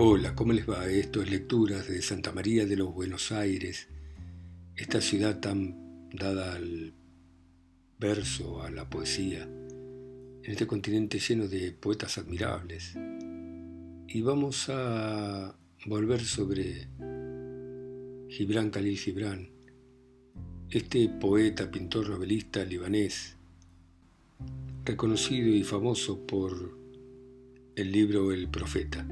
Hola, ¿cómo les va? Esto es Lecturas de Santa María de los Buenos Aires, esta ciudad tan dada al verso, a la poesía, en este continente lleno de poetas admirables. Y vamos a volver sobre Gibran Khalil Gibran, este poeta, pintor, novelista libanés, reconocido y famoso por el libro El Profeta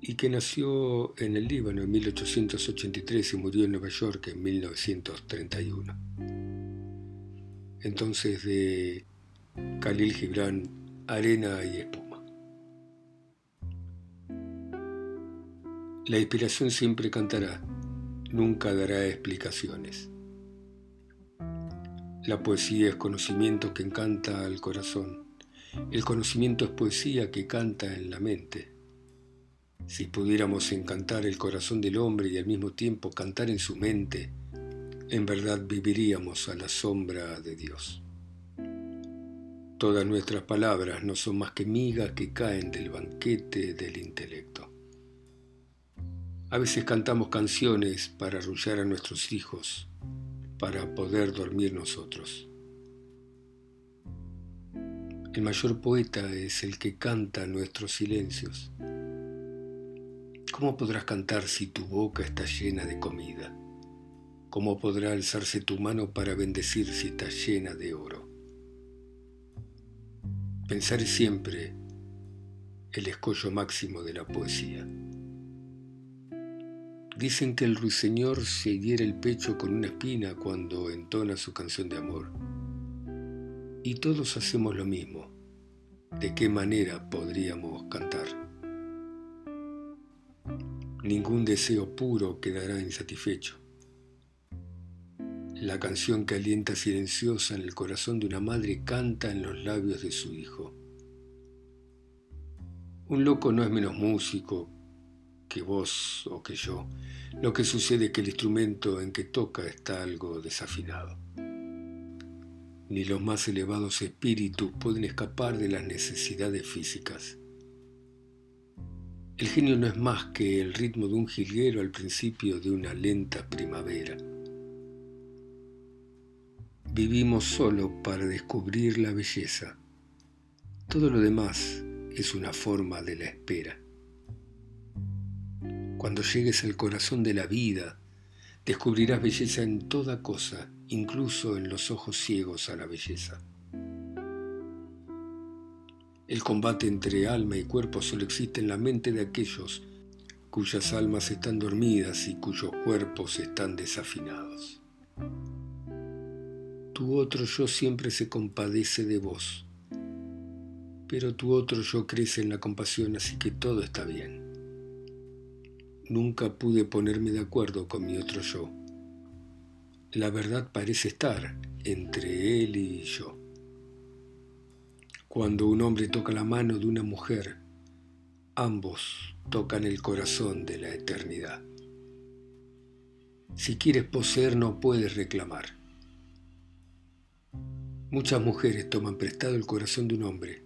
y que nació en el Líbano en 1883 y murió en Nueva York en 1931. Entonces de Khalil Gibran, Arena y Espuma. La inspiración siempre cantará, nunca dará explicaciones. La poesía es conocimiento que encanta al corazón. El conocimiento es poesía que canta en la mente. Si pudiéramos encantar el corazón del hombre y al mismo tiempo cantar en su mente, en verdad viviríamos a la sombra de Dios. Todas nuestras palabras no son más que migas que caen del banquete del intelecto. A veces cantamos canciones para arrullar a nuestros hijos, para poder dormir nosotros. El mayor poeta es el que canta nuestros silencios ¿Cómo podrás cantar si tu boca está llena de comida? ¿Cómo podrá alzarse tu mano para bendecir si está llena de oro? Pensar es siempre el escollo máximo de la poesía. Dicen que el ruiseñor se hiere el pecho con una espina cuando entona su canción de amor. Y todos hacemos lo mismo. ¿De qué manera podríamos cantar? Ningún deseo puro quedará insatisfecho. La canción que alienta silenciosa en el corazón de una madre canta en los labios de su hijo. Un loco no es menos músico que vos o que yo. Lo que sucede es que el instrumento en que toca está algo desafinado. Ni los más elevados espíritus pueden escapar de las necesidades físicas. El genio no es más que el ritmo de un jilguero al principio de una lenta primavera. Vivimos solo para descubrir la belleza. Todo lo demás es una forma de la espera. Cuando llegues al corazón de la vida, descubrirás belleza en toda cosa, incluso en los ojos ciegos a la belleza. El combate entre alma y cuerpo solo existe en la mente de aquellos cuyas almas están dormidas y cuyos cuerpos están desafinados. Tu otro yo siempre se compadece de vos, pero tu otro yo crece en la compasión, así que todo está bien. Nunca pude ponerme de acuerdo con mi otro yo. La verdad parece estar entre él y yo. Cuando un hombre toca la mano de una mujer, ambos tocan el corazón de la eternidad. Si quieres poseer no puedes reclamar. Muchas mujeres toman prestado el corazón de un hombre,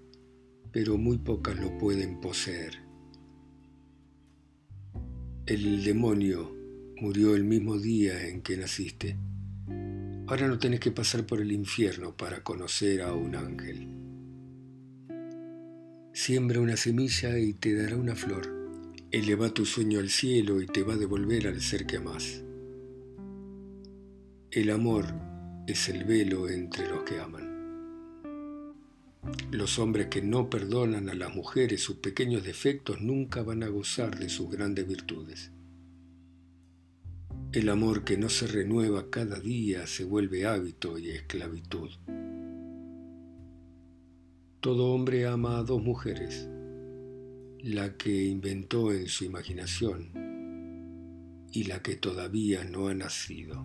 pero muy pocas lo pueden poseer. El demonio murió el mismo día en que naciste. Ahora no tenés que pasar por el infierno para conocer a un ángel. Siembra una semilla y te dará una flor. Eleva tu sueño al cielo y te va a devolver al ser que amas. El amor es el velo entre los que aman. Los hombres que no perdonan a las mujeres sus pequeños defectos nunca van a gozar de sus grandes virtudes. El amor que no se renueva cada día se vuelve hábito y esclavitud. Todo hombre ama a dos mujeres, la que inventó en su imaginación y la que todavía no ha nacido.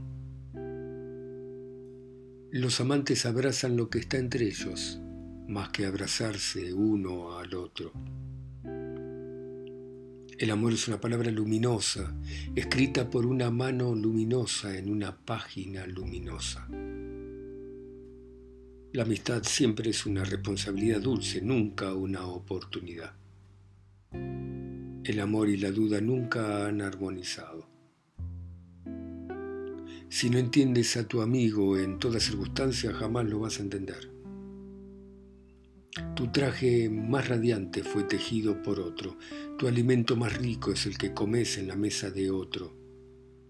Los amantes abrazan lo que está entre ellos, más que abrazarse uno al otro. El amor es una palabra luminosa, escrita por una mano luminosa en una página luminosa. La amistad siempre es una responsabilidad dulce, nunca una oportunidad. El amor y la duda nunca han armonizado. Si no entiendes a tu amigo en toda circunstancia, jamás lo vas a entender. Tu traje más radiante fue tejido por otro, tu alimento más rico es el que comes en la mesa de otro,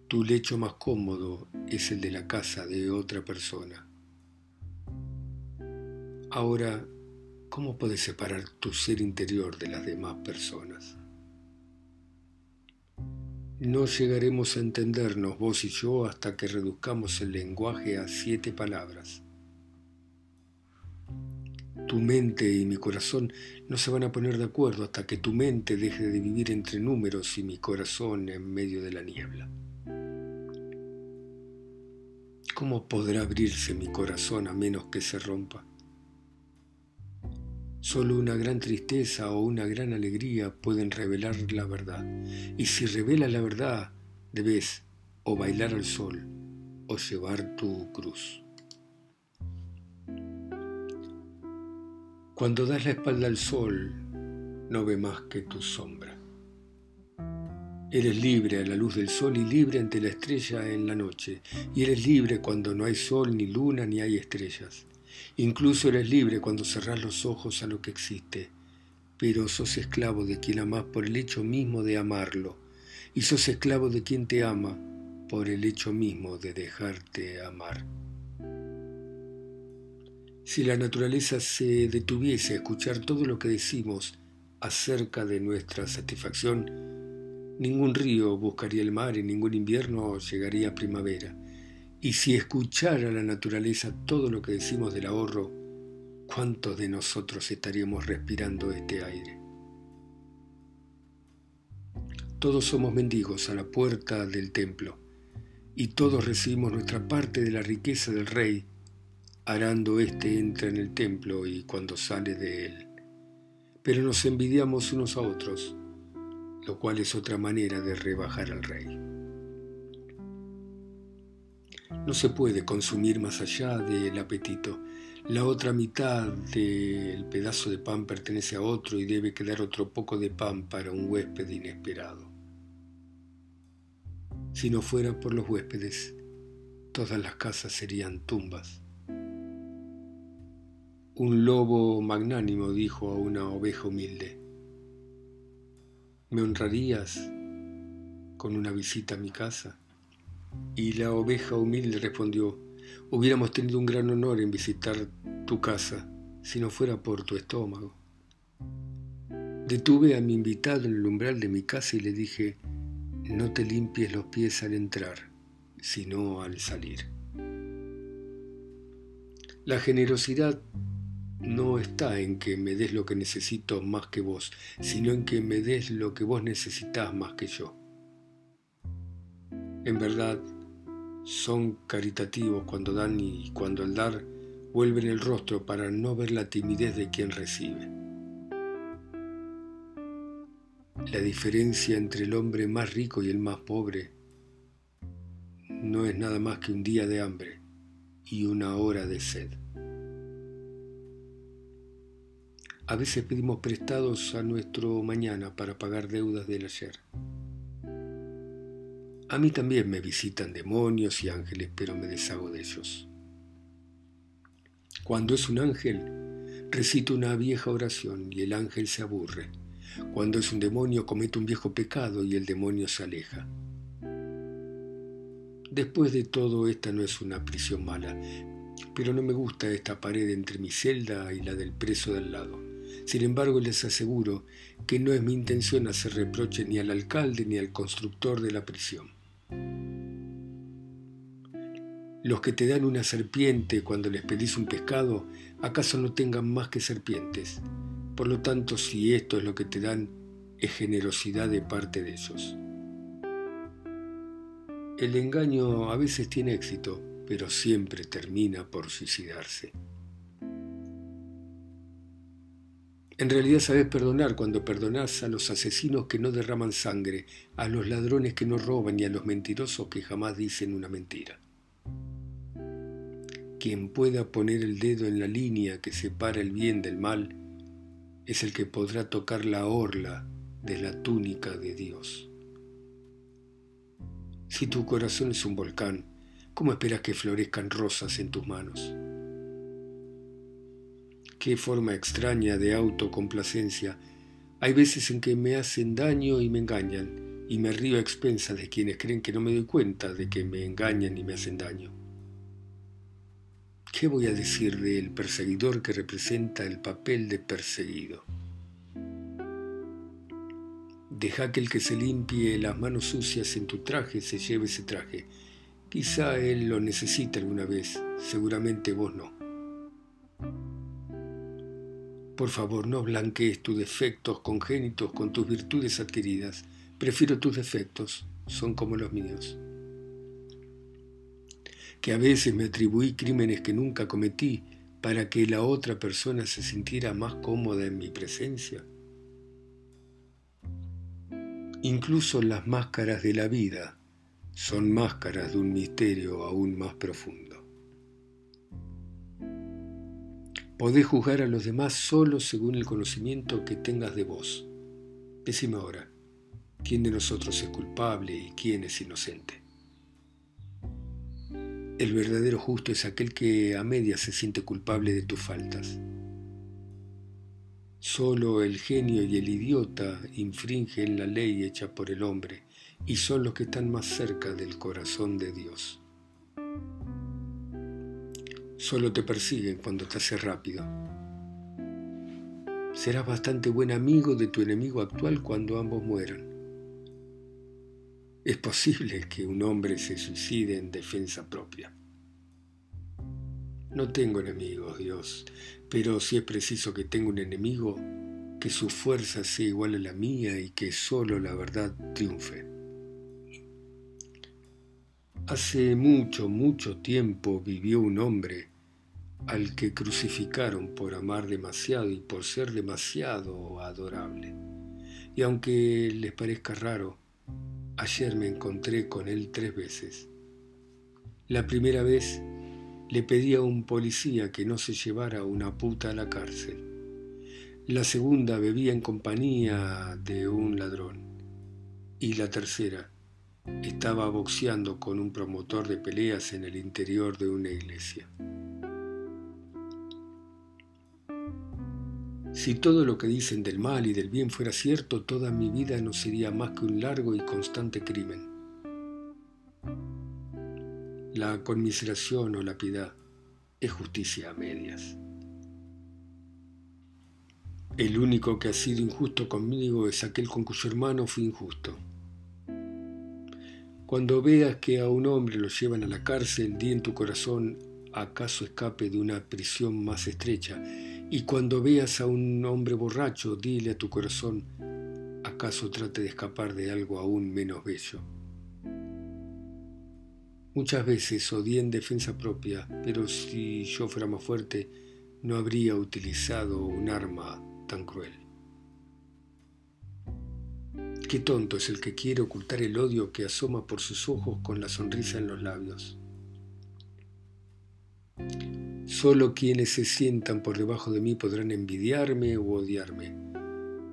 tu lecho más cómodo es el de la casa de otra persona. Ahora, ¿cómo puedes separar tu ser interior de las demás personas? No llegaremos a entendernos vos y yo hasta que reduzcamos el lenguaje a siete palabras. Tu mente y mi corazón no se van a poner de acuerdo hasta que tu mente deje de vivir entre números y mi corazón en medio de la niebla. ¿Cómo podrá abrirse mi corazón a menos que se rompa? Solo una gran tristeza o una gran alegría pueden revelar la verdad. Y si revela la verdad, debes o bailar al sol o llevar tu cruz. Cuando das la espalda al sol, no ve más que tu sombra. Eres libre a la luz del sol y libre ante la estrella en la noche. Y eres libre cuando no hay sol, ni luna, ni hay estrellas. Incluso eres libre cuando cerrás los ojos a lo que existe, pero sos esclavo de quien amás por el hecho mismo de amarlo, y sos esclavo de quien te ama por el hecho mismo de dejarte amar. Si la naturaleza se detuviese a escuchar todo lo que decimos acerca de nuestra satisfacción, ningún río buscaría el mar y ningún invierno llegaría a primavera. Y si escuchara la naturaleza todo lo que decimos del ahorro, ¿cuántos de nosotros estaríamos respirando este aire? Todos somos mendigos a la puerta del templo y todos recibimos nuestra parte de la riqueza del rey, arando éste entra en el templo y cuando sale de él. Pero nos envidiamos unos a otros, lo cual es otra manera de rebajar al rey. No se puede consumir más allá del apetito. La otra mitad del pedazo de pan pertenece a otro y debe quedar otro poco de pan para un huésped inesperado. Si no fuera por los huéspedes, todas las casas serían tumbas. Un lobo magnánimo dijo a una oveja humilde, ¿me honrarías con una visita a mi casa? Y la oveja humilde respondió, hubiéramos tenido un gran honor en visitar tu casa si no fuera por tu estómago. Detuve a mi invitado en el umbral de mi casa y le dije, no te limpies los pies al entrar, sino al salir. La generosidad no está en que me des lo que necesito más que vos, sino en que me des lo que vos necesitas más que yo. En verdad, son caritativos cuando dan y cuando al dar vuelven el rostro para no ver la timidez de quien recibe. La diferencia entre el hombre más rico y el más pobre no es nada más que un día de hambre y una hora de sed. A veces pedimos prestados a nuestro mañana para pagar deudas del ayer. A mí también me visitan demonios y ángeles, pero me deshago de ellos. Cuando es un ángel, recito una vieja oración y el ángel se aburre. Cuando es un demonio, comete un viejo pecado y el demonio se aleja. Después de todo, esta no es una prisión mala, pero no me gusta esta pared entre mi celda y la del preso del lado. Sin embargo, les aseguro que no es mi intención hacer reproche ni al alcalde ni al constructor de la prisión. Los que te dan una serpiente cuando les pedís un pescado, ¿acaso no tengan más que serpientes? Por lo tanto, si esto es lo que te dan, es generosidad de parte de ellos. El engaño a veces tiene éxito, pero siempre termina por suicidarse. En realidad sabes perdonar cuando perdonás a los asesinos que no derraman sangre, a los ladrones que no roban y a los mentirosos que jamás dicen una mentira. Quien pueda poner el dedo en la línea que separa el bien del mal es el que podrá tocar la orla de la túnica de Dios. Si tu corazón es un volcán, ¿cómo esperas que florezcan rosas en tus manos? Qué forma extraña de autocomplacencia. Hay veces en que me hacen daño y me engañan, y me río a expensas de quienes creen que no me doy cuenta de que me engañan y me hacen daño. ¿Qué voy a decir del perseguidor que representa el papel de perseguido? Deja que el que se limpie las manos sucias en tu traje se lleve ese traje. Quizá él lo necesite alguna vez, seguramente vos no. Por favor, no blanquees tus defectos congénitos con tus virtudes adquiridas. Prefiero tus defectos, son como los míos que a veces me atribuí crímenes que nunca cometí para que la otra persona se sintiera más cómoda en mi presencia. Incluso las máscaras de la vida son máscaras de un misterio aún más profundo. Podés juzgar a los demás solo según el conocimiento que tengas de vos. Decime ahora, ¿quién de nosotros es culpable y quién es inocente? El verdadero justo es aquel que a media se siente culpable de tus faltas. Solo el genio y el idiota infringen la ley hecha por el hombre y son los que están más cerca del corazón de Dios. Solo te persiguen cuando te haces rápido. Serás bastante buen amigo de tu enemigo actual cuando ambos mueran. Es posible que un hombre se suicide en defensa propia. No tengo enemigos, Dios, pero si es preciso que tenga un enemigo, que su fuerza sea igual a la mía y que solo la verdad triunfe. Hace mucho, mucho tiempo vivió un hombre al que crucificaron por amar demasiado y por ser demasiado adorable. Y aunque les parezca raro, Ayer me encontré con él tres veces. La primera vez le pedí a un policía que no se llevara una puta a la cárcel. La segunda bebía en compañía de un ladrón. Y la tercera estaba boxeando con un promotor de peleas en el interior de una iglesia. Si todo lo que dicen del mal y del bien fuera cierto, toda mi vida no sería más que un largo y constante crimen. La conmiseración o la piedad es justicia a medias. El único que ha sido injusto conmigo es aquel con cuyo hermano fui injusto. Cuando veas que a un hombre lo llevan a la cárcel, di en tu corazón, acaso escape de una prisión más estrecha y cuando veas a un hombre borracho, dile a tu corazón, ¿acaso trate de escapar de algo aún menos bello? Muchas veces odié en defensa propia, pero si yo fuera más fuerte, no habría utilizado un arma tan cruel. Qué tonto es el que quiere ocultar el odio que asoma por sus ojos con la sonrisa en los labios. Solo quienes se sientan por debajo de mí podrán envidiarme o odiarme.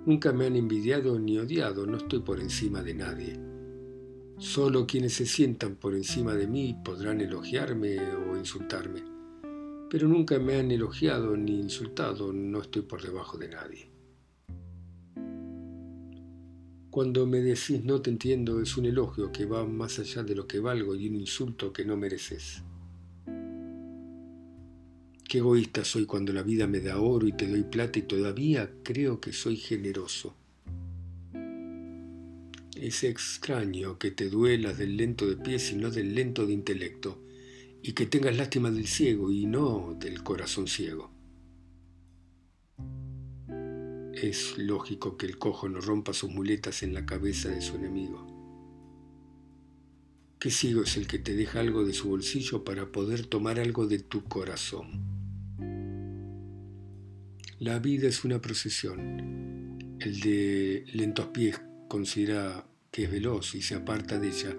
Nunca me han envidiado ni odiado, no estoy por encima de nadie. Solo quienes se sientan por encima de mí podrán elogiarme o insultarme. Pero nunca me han elogiado ni insultado, no estoy por debajo de nadie. Cuando me decís no te entiendo es un elogio que va más allá de lo que valgo y un insulto que no mereces. Qué egoísta soy cuando la vida me da oro y te doy plata y todavía creo que soy generoso. Es extraño que te duelas del lento de pies y no del lento de intelecto, y que tengas lástima del ciego y no del corazón ciego. Es lógico que el cojo no rompa sus muletas en la cabeza de su enemigo. Qué ciego es el que te deja algo de su bolsillo para poder tomar algo de tu corazón. La vida es una procesión. El de lentos pies considera que es veloz y se aparta de ella,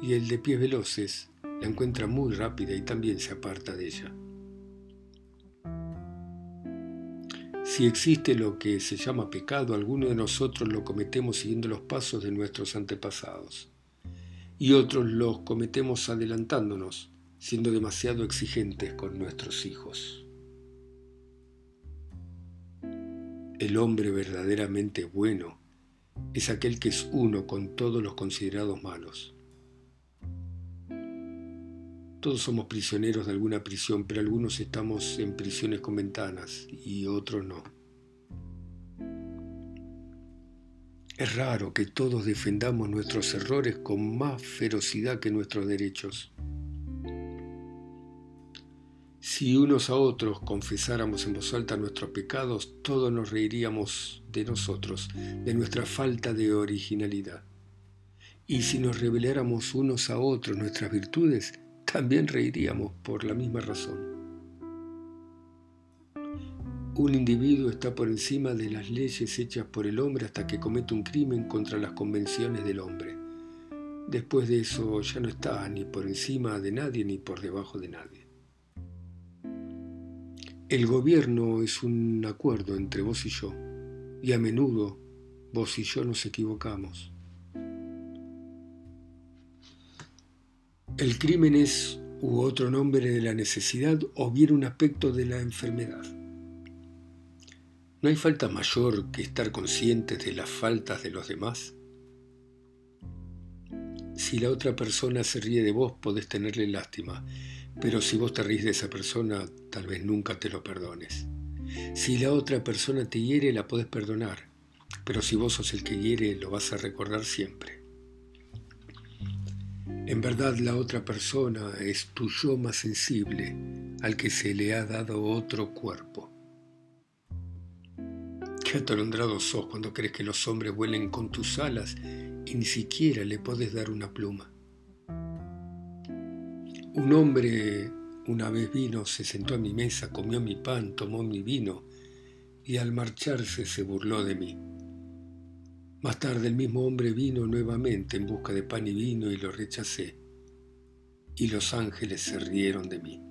y el de pies veloces la encuentra muy rápida y también se aparta de ella. Si existe lo que se llama pecado, algunos de nosotros lo cometemos siguiendo los pasos de nuestros antepasados y otros los cometemos adelantándonos, siendo demasiado exigentes con nuestros hijos. El hombre verdaderamente bueno es aquel que es uno con todos los considerados malos. Todos somos prisioneros de alguna prisión, pero algunos estamos en prisiones con ventanas y otros no. Es raro que todos defendamos nuestros errores con más ferocidad que nuestros derechos. Si unos a otros confesáramos en voz alta nuestros pecados, todos nos reiríamos de nosotros, de nuestra falta de originalidad. Y si nos reveláramos unos a otros nuestras virtudes, también reiríamos por la misma razón. Un individuo está por encima de las leyes hechas por el hombre hasta que comete un crimen contra las convenciones del hombre. Después de eso ya no está ni por encima de nadie ni por debajo de nadie. El gobierno es un acuerdo entre vos y yo, y a menudo vos y yo nos equivocamos. El crimen es u otro nombre de la necesidad o bien un aspecto de la enfermedad. ¿No hay falta mayor que estar conscientes de las faltas de los demás? Si la otra persona se ríe de vos, podés tenerle lástima, pero si vos te ríes de esa persona, tal vez nunca te lo perdones. Si la otra persona te hiere, la podés perdonar, pero si vos sos el que hiere, lo vas a recordar siempre. En verdad la otra persona es tu yo más sensible al que se le ha dado otro cuerpo. Qué atolondrado sos cuando crees que los hombres vuelen con tus alas y ni siquiera le podés dar una pluma. Un hombre una vez vino, se sentó a mi mesa, comió mi pan, tomó mi vino y al marcharse se burló de mí. Más tarde el mismo hombre vino nuevamente en busca de pan y vino y lo rechacé. Y los ángeles se rieron de mí.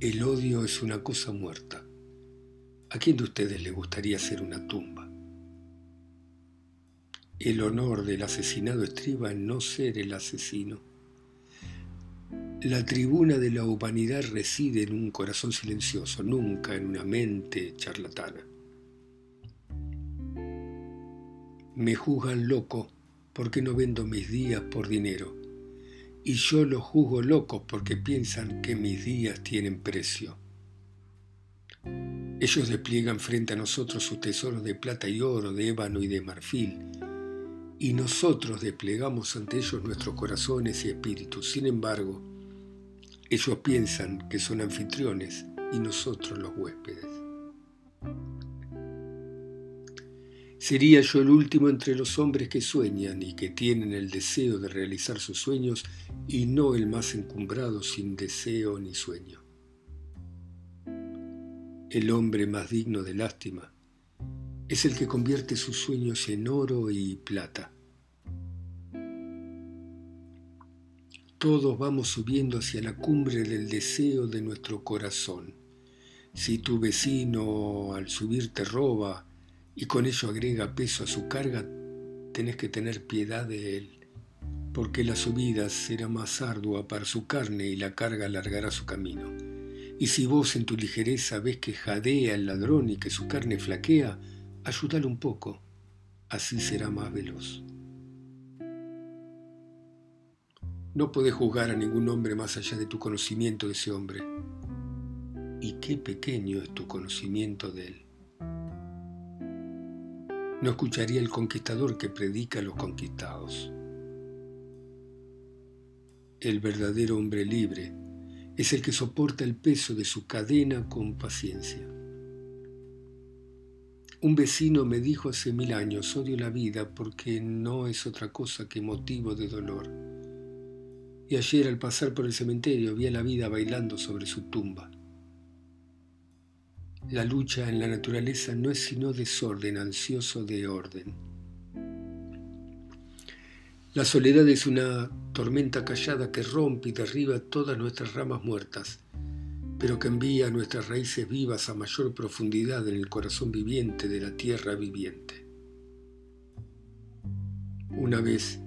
El odio es una cosa muerta. ¿A quién de ustedes le gustaría hacer una tumba? El honor del asesinado estriba en no ser el asesino. La tribuna de la humanidad reside en un corazón silencioso, nunca en una mente charlatana. Me juzgan loco porque no vendo mis días por dinero, y yo los juzgo locos porque piensan que mis días tienen precio. Ellos despliegan frente a nosotros sus tesoros de plata y oro, de ébano y de marfil, y nosotros desplegamos ante ellos nuestros corazones y espíritus. Sin embargo, ellos piensan que son anfitriones y nosotros los huéspedes. Sería yo el último entre los hombres que sueñan y que tienen el deseo de realizar sus sueños y no el más encumbrado sin deseo ni sueño el hombre más digno de lástima, es el que convierte sus sueños en oro y plata. Todos vamos subiendo hacia la cumbre del deseo de nuestro corazón. Si tu vecino al subir te roba y con ello agrega peso a su carga, tenés que tener piedad de él, porque la subida será más ardua para su carne y la carga alargará su camino. Y si vos en tu ligereza ves que jadea el ladrón y que su carne flaquea, ayúdalo un poco, así será más veloz. No podés juzgar a ningún hombre más allá de tu conocimiento de ese hombre. Y qué pequeño es tu conocimiento de él. No escucharía el conquistador que predica a los conquistados. El verdadero hombre libre es el que soporta el peso de su cadena con paciencia. Un vecino me dijo hace mil años, odio la vida porque no es otra cosa que motivo de dolor. Y ayer al pasar por el cementerio vi a la vida bailando sobre su tumba. La lucha en la naturaleza no es sino desorden ansioso de orden. La soledad es una tormenta callada que rompe y derriba todas nuestras ramas muertas, pero que envía nuestras raíces vivas a mayor profundidad en el corazón viviente de la tierra viviente. Una vez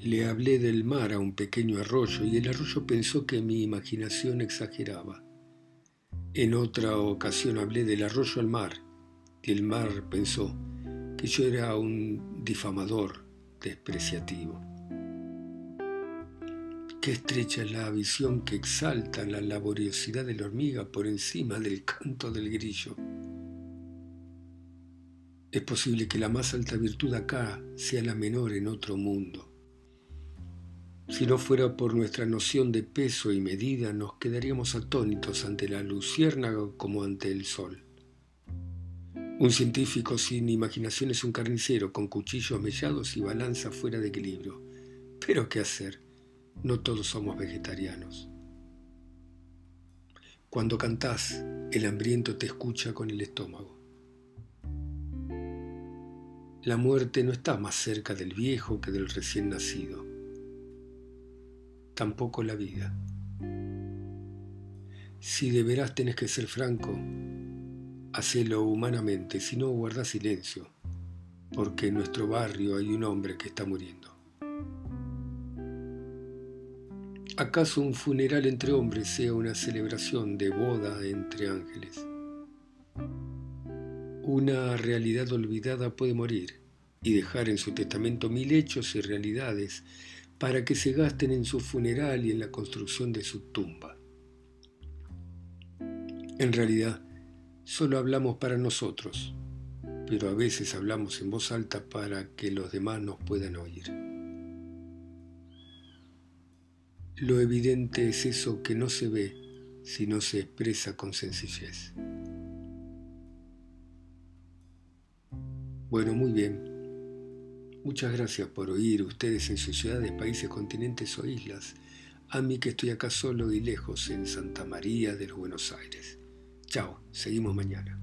le hablé del mar a un pequeño arroyo y el arroyo pensó que mi imaginación exageraba. En otra ocasión hablé del arroyo al mar y el mar pensó que yo era un difamador despreciativo. Qué estrecha es la visión que exalta la laboriosidad de la hormiga por encima del canto del grillo. Es posible que la más alta virtud acá sea la menor en otro mundo. Si no fuera por nuestra noción de peso y medida, nos quedaríamos atónitos ante la luciérnaga como ante el sol. Un científico sin imaginación es un carnicero con cuchillos mellados y balanza fuera de equilibrio. Pero ¿qué hacer? No todos somos vegetarianos. Cuando cantás, el hambriento te escucha con el estómago. La muerte no está más cerca del viejo que del recién nacido. Tampoco la vida. Si de veras tenés que ser franco, hacelo humanamente, si no guarda silencio, porque en nuestro barrio hay un hombre que está muriendo. ¿Acaso un funeral entre hombres sea una celebración de boda entre ángeles? Una realidad olvidada puede morir y dejar en su testamento mil hechos y realidades para que se gasten en su funeral y en la construcción de su tumba. En realidad, solo hablamos para nosotros, pero a veces hablamos en voz alta para que los demás nos puedan oír. Lo evidente es eso que no se ve si no se expresa con sencillez. Bueno, muy bien. Muchas gracias por oír ustedes en sus ciudades, países, continentes o islas. A mí que estoy acá solo y lejos en Santa María de los Buenos Aires. Chao, seguimos mañana.